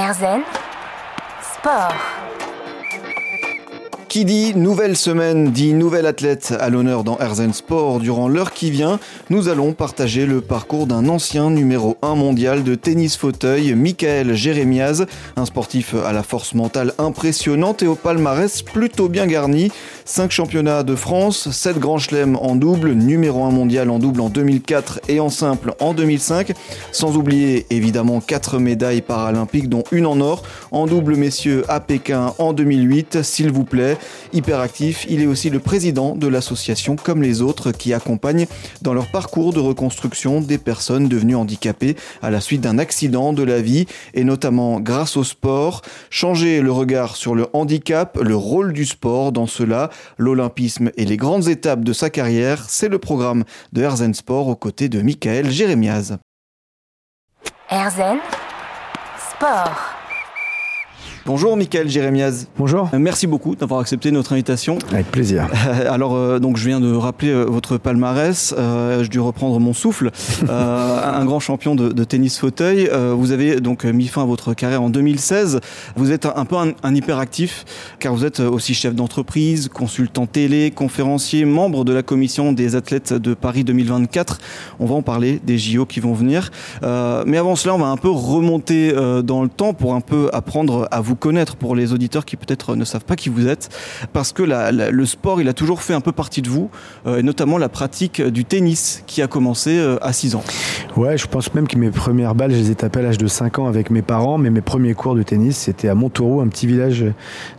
Erzen Sport. Qui dit nouvelle semaine dit nouvel athlète à l'honneur dans Herzen Sport. Durant l'heure qui vient, nous allons partager le parcours d'un ancien numéro 1 mondial de tennis fauteuil, Michael Jérémiaz, un sportif à la force mentale impressionnante et au palmarès plutôt bien garni. 5 championnats de France, 7 grands chelems en double, numéro 1 mondial en double en 2004 et en simple en 2005, sans oublier évidemment 4 médailles paralympiques dont une en or, en double messieurs à Pékin en 2008, s'il vous plaît. Hyperactif, il est aussi le président de l'association Comme les autres qui accompagne dans leur parcours de reconstruction des personnes devenues handicapées à la suite d'un accident de la vie et notamment grâce au sport. Changer le regard sur le handicap, le rôle du sport dans cela, l'olympisme et les grandes étapes de sa carrière, c'est le programme de Herzen Sport aux côtés de Michael Jérémiaz. Erzen Sport. Bonjour Michael Jérémiaz. Bonjour. Euh, Merci beaucoup d'avoir accepté notre invitation. Avec plaisir. Alors euh, donc je viens de rappeler euh, votre palmarès. Euh, je dû reprendre mon souffle. Un grand champion de, de tennis fauteuil. Vous avez donc mis fin à votre carrière en 2016. Vous êtes un, un peu un, un hyperactif car vous êtes aussi chef d'entreprise, consultant télé, conférencier, membre de la commission des athlètes de Paris 2024. On va en parler des JO qui vont venir. Mais avant cela, on va un peu remonter dans le temps pour un peu apprendre à vous connaître pour les auditeurs qui peut-être ne savent pas qui vous êtes. Parce que le sport, il a toujours fait un peu partie de vous, euh, et notamment la pratique du tennis qui a commencé euh, à 6 ans. Ouais, je pense même que mes premières balles, je les ai tapées à l'âge de 5 ans avec mes parents, mais mes premiers cours de tennis, c'était à Montauroux, un petit village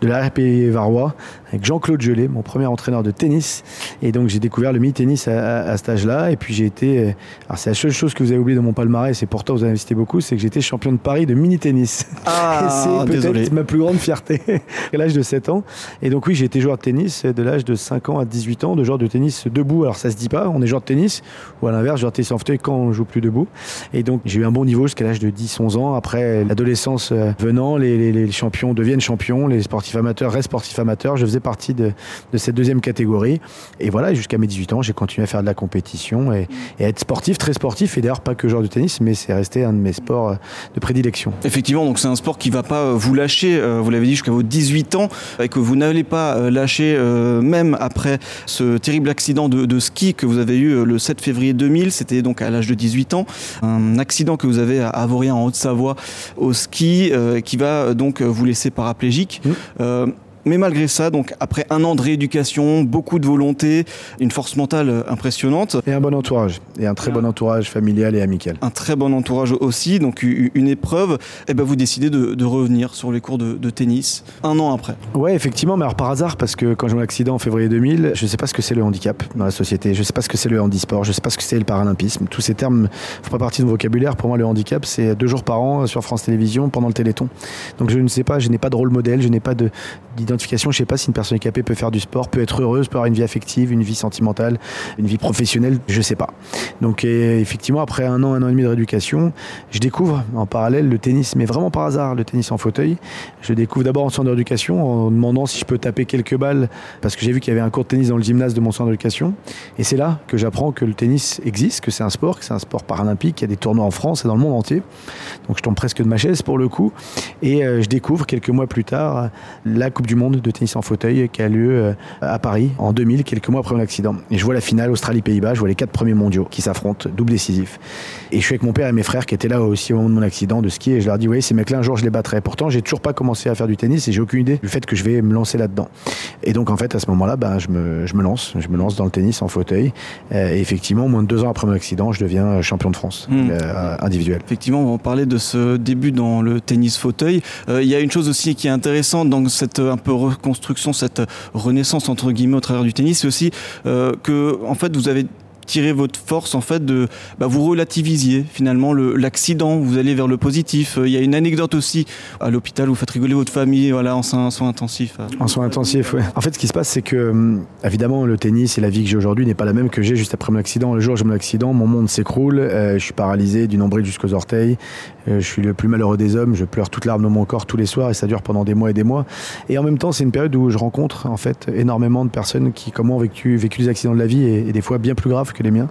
de la RP Varois, avec Jean-Claude Gelé, mon premier entraîneur de tennis. Et donc j'ai découvert le mini-tennis à, à- à cet âge-là. Et puis j'ai été. euh, Alors c'est la seule chose que vous avez oublié dans mon palmarès, et pourtant vous avez investi beaucoup, c'est que j'étais champion de Paris de mini-tennis. Ah, c'est peut-être ma plus grande fierté à l'âge de 7 ans. Et donc oui, j'ai été joueur de tennis de l'âge de 5 ans à 18 ans, de joueur de tennis debout. Alors ça se dit pas, on est joueur de tennis, ou à l'inverse, joueur de tennis en fauteuil quand on joue plus debout. Et donc j'ai eu un bon niveau jusqu'à l'âge de 10-11 ans. Après l'adolescence euh, venant, les, les- les champions deviennent champions, les sportifs amateurs restent sportifs amateurs. Je faisais partie de, de cette deuxième catégorie. Et voilà, jusqu'à mes 18 ans, j'ai continué à faire de la compétition et, et à être sportif, très sportif. Et d'ailleurs pas que joueur de tennis, mais c'est resté un de mes sports euh, de prédilection. Effectivement, donc c'est un sport qui va pas euh, vous lâcher, euh, vous l'avez dit, jusqu'à vos 18 ans, et que vous n'allez pas lâcher même après ce terrible accident de, de ski que vous avez eu le 7 février 2000, c'était donc à l'âge de 18 ans, un accident que vous avez à Avoria en Haute-Savoie au ski, euh, qui va donc vous laisser paraplégique. Mmh. Euh, mais malgré ça, donc après un an de rééducation, beaucoup de volonté, une force mentale euh, impressionnante, Et un bon entourage. Et un très bon entourage familial et amical. un très bon entourage aussi, donc une épreuve, et ben vous décidez de, de revenir sur les cours de, de tennis un an après. Ouais, effectivement, mais alors par hasard, parce que quand j'ai eu l'accident en février 2000, je sais pas ce que c'est le handicap dans la société, je sais pas ce que c'est le handisport, je sais pas ce que c'est le paralympisme. Tous ces termes ne font pas partie de mon vocabulaire. Pour moi, le handicap, c'est deux jours par an sur France Télévisions pendant le Téléthon. Donc je ne sais pas, je n'ai pas de rôle modèle, je n'ai pas de- je sais pas si une personne handicapée peut faire du sport, peut être heureuse, peut avoir une vie affective, une vie sentimentale, une vie professionnelle, je sais pas. Donc effectivement, après un an, un an et demi de rééducation, je découvre en parallèle le tennis, mais vraiment par hasard, le tennis en fauteuil. Je découvre d'abord en centre d'éducation en demandant si je peux taper quelques balles parce que j'ai vu qu'il y avait un cours de tennis dans le gymnase de mon centre d'éducation. Et c'est là que j'apprends que le tennis existe, que c'est un sport, que c'est un sport paralympique, qu'il y a des tournois en France et dans le monde entier. Donc je tombe presque de ma chaise pour le coup. Et euh, je découvre quelques mois plus tard la Coupe du Monde de tennis en fauteuil qui a lieu euh, à Paris en 2000, quelques mois après mon accident. Et je vois la finale Australie-Pays-Bas, je vois les quatre premiers mondiaux qui s'affrontent, double décisif. Et je suis avec mon père et mes frères qui étaient là aussi au moment de mon accident de ski et je leur dis, oui, ces mecs-là, un jour je les battrai. Pourtant, j'ai toujours pas commencé à faire du tennis et j'ai aucune idée du fait que je vais me lancer là-dedans. Et donc, en fait, à ce moment-là, ben, je, me, je me lance, je me lance dans le tennis en fauteuil. Euh, et effectivement, moins de deux ans après mon accident, je deviens champion de France Mm. euh, individuel. Effectivement, on va en parler de ce début dans le tennis fauteuil. Euh, il y a une chose aussi qui est intéressante dans cette un peu reconstruction, cette renaissance entre guillemets au travers du tennis, c'est aussi euh, que en fait vous avez tiré votre force en fait de bah, vous relativisiez finalement le- l'accident, vous allez vers le positif. Euh, Il y a une anecdote aussi à l'hôpital, vous faites rigoler votre famille, voilà, en soins, soins intensifs. En soins intensifs, ouais. En fait, ce qui se passe, c'est que, hum, évidemment, le tennis et la vie que j'ai aujourd'hui n'est pas la même que j'ai juste après mon accident. Le jour où j'ai mon accident, mon monde s'écroule, euh, je suis paralysé du nombril jusqu'aux orteils, euh, je suis le plus malheureux des hommes, je pleure toute larme de mon corps tous les soirs et ça dure pendant des mois et des mois. Et en même temps, c'est une période où je rencontre, en fait, énormément de personnes qui, comme moi, ont vécu, vécu des accidents de la vie et, et des fois bien plus graves que les miens.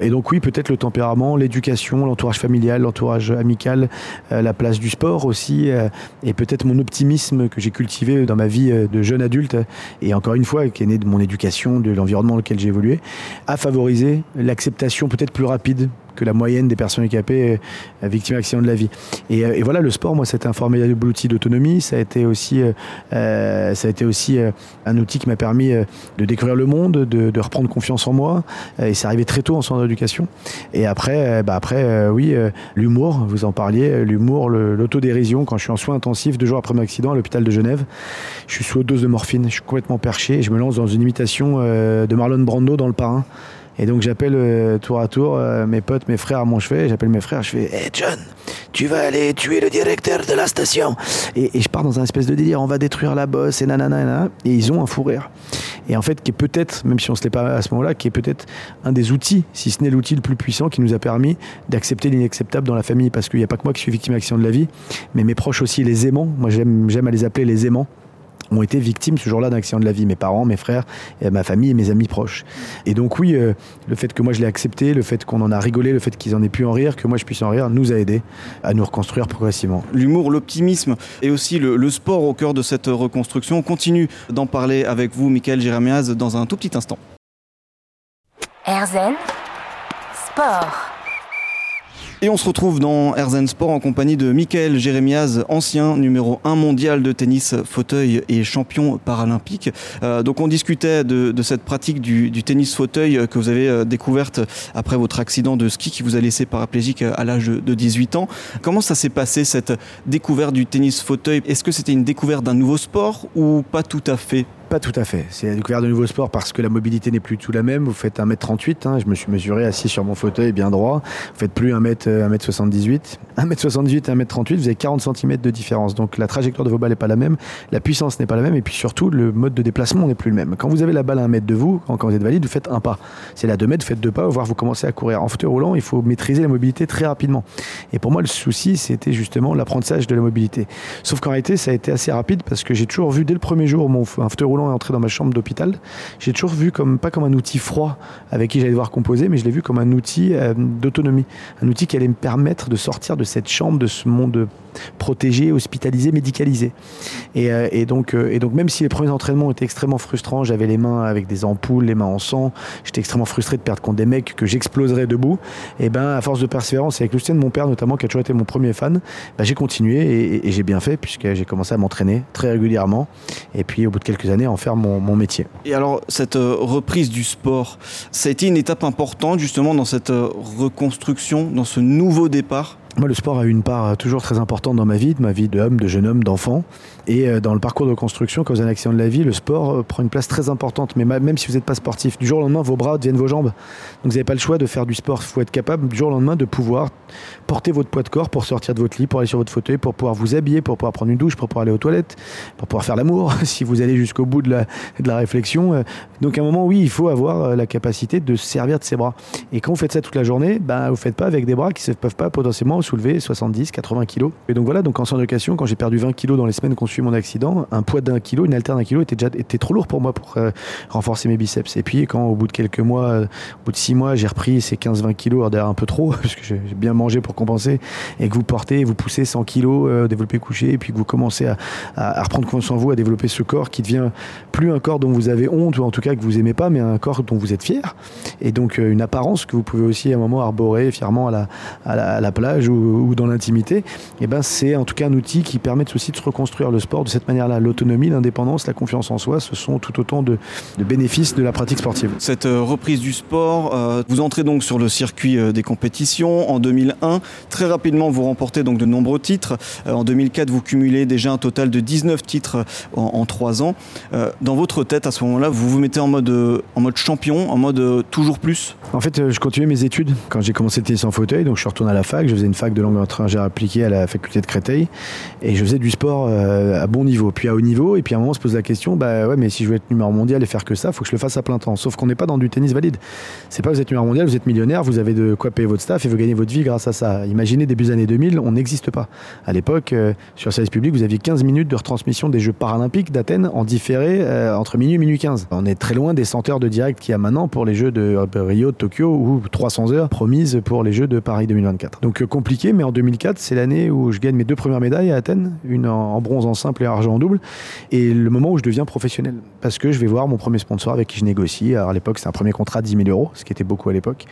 Et donc oui, peut-être le tempérament, l'éducation, l'entourage familial, l'entourage amical, euh, la place du sport aussi, euh, et peut-être mon optimisme que j'ai cultivé dans ma vie euh, de jeune adulte, et encore une fois, qui est né de mon éducation, de l'environnement dans lequel j'ai évolué, a favorisé l'acceptation peut-être plus rapide que la moyenne des personnes handicapées euh, victimes d'accidents de la vie. Et, euh, et, voilà, le sport, moi, c'était un formidable outil d'autonomie. Ça a été aussi, euh, ça a été aussi un outil qui m'a permis de découvrir le monde, de, de, reprendre confiance en moi. Et c'est arrivé très tôt en centre d'éducation. Et après, bah après, oui, l'humour, vous en parliez, l'humour, l'autodérision. Quand je suis en soins intensifs, deux jours après mon accident à l'hôpital de Genève, je suis sous dose de morphine. Je suis complètement perché et je me lance dans une imitation de Marlon Brando dans Le Parrain. Et donc j'appelle euh, tour à tour euh, mes potes, mes frères à mon chevet. J'appelle mes frères, je fais Hey John, tu vas aller tuer le directeur de la station. Et, et, je pars dans un espèce de délire, on va détruire la bosse et nanana. Et ils ont un fou rire. Et en fait, qui est peut-être, même si on ne se l'est pas à ce moment-là, qui est peut-être un des outils, si ce n'est l'outil le plus puissant qui nous a permis d'accepter l'inacceptable dans la famille. Parce qu'il n'y a pas que moi qui suis victime d'accident de la vie, mais mes proches aussi, les aimants. Moi, j'aime à les appeler les aimants ont été victimes ce jour-là d'un accident de la vie. Mes parents, mes frères, et ma famille et mes amis proches. Et donc oui, euh, le fait que moi je l'ai accepté, le fait qu'on en a rigolé, le fait qu'ils en aient pu en rire, que moi je puisse en rire, nous a aidé à nous reconstruire progressivement. L'humour, l'optimisme et aussi le, le, sport au cœur de cette reconstruction. On continue d'en parler avec vous, Michael Jérémiaz, dans un tout petit instant. Erzen Sport. Et on se retrouve dans Erzen Sport en compagnie de Michael Jérémiaz, ancien numéro 1 mondial de tennis fauteuil et champion paralympique. Euh, donc on discutait de, cette pratique du, tennis fauteuil que vous avez euh, découverte après votre accident de ski qui vous a laissé paraplégique à l'âge de 18 ans. Comment ça s'est passé cette découverte du tennis fauteuil? Est-ce que c'était une découverte d'un nouveau sport ou pas tout à fait? Pas tout à fait. C'est la découverte de nouveaux sports parce que la mobilité n'est plus tout la même. Vous faites 1m38, hein, je me suis mesuré assis sur mon fauteuil bien droit. Vous faites plus 1m, 1m78. 1m78 et 1m38, vous avez 40 cm de différence. Donc la trajectoire de vos balles n'est pas la même, la puissance n'est pas la même et puis surtout le mode de déplacement n'est plus le même. Quand vous avez la balle à 1 mètre de vous, quand vous êtes valide, vous faites un pas. C'est là 2 mètres, faites deux pas, voire vous commencez à courir. En fauteuil roulant, il faut maîtriser la mobilité très rapidement. Et pour moi, le souci, c'était justement l'apprentissage de la mobilité. Sauf qu'en réalité, ça a été assez rapide parce que j'ai toujours vu dès le premier jour mon un fauteuil roulant est entré dans ma chambre d'hôpital, j'ai toujours vu comme pas comme un outil froid avec qui j'allais devoir composer, mais je l'ai vu comme un outil euh, d'autonomie, un outil qui allait me permettre de sortir de cette chambre, de ce monde protégé, hospitalisé, médicalisé. Et, euh, euh, et donc même si les premiers entraînements étaient extrêmement frustrants, j'avais les mains avec des ampoules, les mains en sang, j'étais extrêmement frustré de perdre contre des mecs que j'exploserais debout. Et ben à force de persévérance, et avec de mon père notamment, qui a toujours été mon premier fan, ben, j'ai continué et, j'ai bien fait puisque j'ai commencé à m'entraîner très régulièrement. Et puis au bout de quelques années, à en faire mon, métier. Et alors cette euh, reprise du sport, ça a été une étape importante justement dans cette reconstruction, dans ce nouveau départ moi, le sport a une part toujours très importante dans ma vie, de ma vie d'homme, de jeune homme, d'enfant. Et dans le parcours de reconstruction, quand vous avez un accident de la vie, le sport prend une place très importante. Mais même si vous n'êtes pas sportif, du jour au lendemain, vos bras deviennent vos jambes. Donc vous n'avez pas le choix de faire du sport. Il faut être capable, du jour au lendemain, de pouvoir porter votre poids de corps pour sortir de votre lit, pour aller sur votre fauteuil, pour pouvoir vous habiller, pour pouvoir prendre une douche, pour pouvoir aller aux toilettes, pour pouvoir faire l'amour, si vous allez jusqu'au bout de la, réflexion. Donc à un moment, oui, il faut avoir la capacité de se servir de ses bras. Et quand vous faites ça toute la journée, ben, vous ne faites pas avec des bras qui ne peuvent pas potentiellement soulever 70, 80 kilos. Et donc voilà, donc en centre d'éducation, quand j'ai perdu 20 kilos dans les semaines qu'on suit mon accident, un poids d'un kilo, une haltère d'un kilo était déjà était trop lourd pour moi pour euh, renforcer mes biceps. Et puis quand au bout de quelques mois, euh, au bout de 6 mois, j'ai repris ces 15-20 kilos, d'ailleurs un peu trop, parce que j'ai bien mangé pour compenser, et que vous portez, vous poussez 100 kilos euh, développé couché, et puis que vous commencez à, à, reprendre confiance en vous, à développer ce corps qui devient plus un corps dont vous avez honte, ou en tout cas que vous aimez pas, mais un corps dont vous êtes fier. Et donc euh, une apparence que vous pouvez aussi à un moment arborer fièrement à la, à la plage ou, ou dans l'intimité, et ben c'est en tout cas un outil qui permet aussi de se reconstruire le sport de cette manière-là. L'autonomie, l'indépendance, la confiance en soi, ce sont tout autant de, bénéfices de la pratique sportive. Cette euh, reprise du sport, euh, vous entrez donc sur le circuit euh, des compétitions en 2001. Très rapidement, vous remportez donc de nombreux titres. En 2004, vous cumulez déjà un total de 19 titres en, en 3 ans. Dans votre tête, à ce moment-là, vous vous mettez en mode, en mode champion, en mode toujours plus? En fait, je continuais mes études quand j'ai commencé le tennis en fauteuil. Donc, je suis retourné à la fac, je faisais une fac de langue étrangère appliquée à la faculté de Créteil. Et je faisais du sport à bon niveau, puis à haut niveau. Et puis à un moment, on se pose la question, bah ouais, mais si je veux être numéro mondial et faire que ça, faut que je le fasse à plein temps. Sauf qu'on n'est pas dans du tennis valide. C'est pas vous êtes numéro mondial, vous êtes millionnaire, vous avez de quoi payer votre staff et vous gagnez votre vie grâce à ça. Imaginez début des années 2000, on n'existe pas. À l'époque, euh, sur service public, vous aviez 15 minutes de retransmission des Jeux paralympiques d'Athènes en différé euh, entre minuit et minuit 15. On est très loin des 100 heures de direct qu'il y a maintenant pour les Jeux de euh, Rio, de Tokyo ou 300 heures promises pour les Jeux de Paris 2024. Donc compliqué, mais en 2004, c'est l'année où je gagne mes deux premières médailles à Athènes, une en bronze en simple et argent en double, et le moment où je deviens professionnel. Parce que je vais voir mon premier sponsor avec qui je négocie. Alors à l'époque, c'est un premier contrat de 10 000 euros, ce qui était beaucoup à l'époque.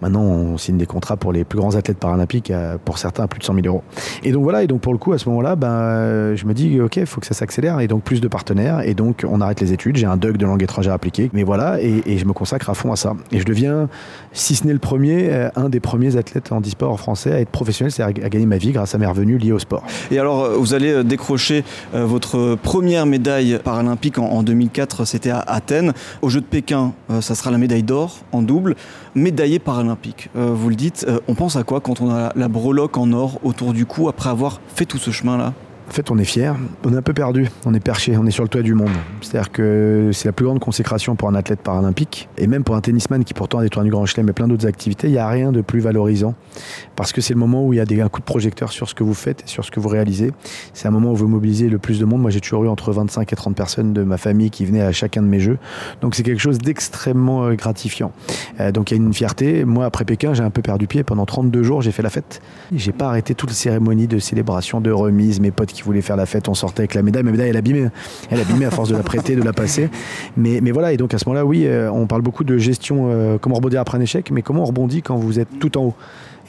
Maintenant, on signe des contrats pour les plus grands athlètes paralympiques, pour certains à plus de 100 000 euros. Et donc voilà, et donc pour le coup, à ce moment-là, ben, je me dis, ok, il faut que ça s'accélère, et donc plus de partenaires, et donc on arrête les études, j'ai un DUG de langue étrangère appliquée, mais voilà, et, je me consacre à fond à ça. Et je deviens, si ce n'est le premier, euh, un des premiers athlètes en e-sport français à être professionnel, c'est-à-dire à gagner ma vie grâce à mes revenus liés au sport. Et alors, euh, vous allez euh, décrocher votre première médaille paralympique en 2004, c'était à Athènes. Au Jeu de Pékin, ça sera la médaille d'or en double médaillé paralympique. Vous le dites, on pense à quoi quand on a la breloque en or autour du cou après avoir fait tout ce chemin-là? En fait, on est fier. On est un peu perdu. On est perché. On est sur le toit du monde. C'est-à-dire que c'est la plus grande consécration pour un athlète paralympique et même pour un tennisman qui pourtant a des tournois du Grand Chelem et plein d'autres activités. Il n'y a rien de plus valorisant parce que c'est le moment où il y a des, un coup de projecteur sur ce que vous faites et sur ce que vous réalisez. C'est un moment où vous mobilisez le plus de monde. Moi, j'ai toujours eu entre 25 et 30 personnes de ma famille qui venaient à chacun de mes jeux. Donc, c'est quelque chose d'extrêmement euh, gratifiant. Euh, donc, il y a une fierté. Moi, après Pékin, j'ai un peu perdu pied. Pendant 32 jours, j'ai fait la fête. J'ai pas arrêté toutes les cérémonies de célébration, de remise. Mes potes qui voulaient faire la fête, on sortait avec la médaille. Ma médaille, elle abîmée. Elle abîmée à force de la prêter, de la passer. Mais, mais voilà, et donc à ce moment-là, oui, euh, on parle beaucoup de gestion, euh, comment rebondir après un échec, mais comment on rebondit quand vous êtes tout en haut?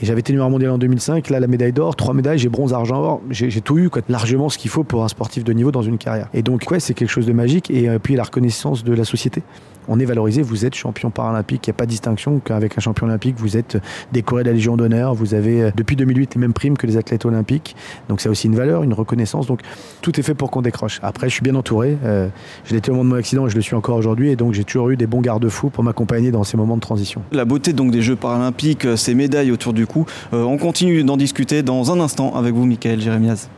J'avais été numéro mondial en 2005, là la médaille d'or, trois médailles, j'ai bronze, argent, or, j'ai tout eu, largement ce qu'il faut pour un sportif de niveau dans une carrière. Et donc, ouais, c'est quelque chose de magique. Et euh, puis la reconnaissance de la société. On est valorisé, vous êtes champion paralympique, il n'y a pas de distinction qu'avec un champion olympique, vous êtes décoré de la Légion d'honneur, vous avez euh, depuis 2008 les mêmes primes que les athlètes olympiques, donc c'est aussi une valeur, une reconnaissance, donc tout est fait pour qu'on décroche. Après, je suis bien entouré, euh, je l'étais au moment de mon accident. Et je le suis encore aujourd'hui, et donc j'ai toujours eu des bons garde-fous pour m'accompagner dans ces moments de transition. La beauté donc des Jeux paralympiques, euh, ces médailles autour du cou, on continue d'en discuter dans un instant avec vous, Michael Jérémiaz.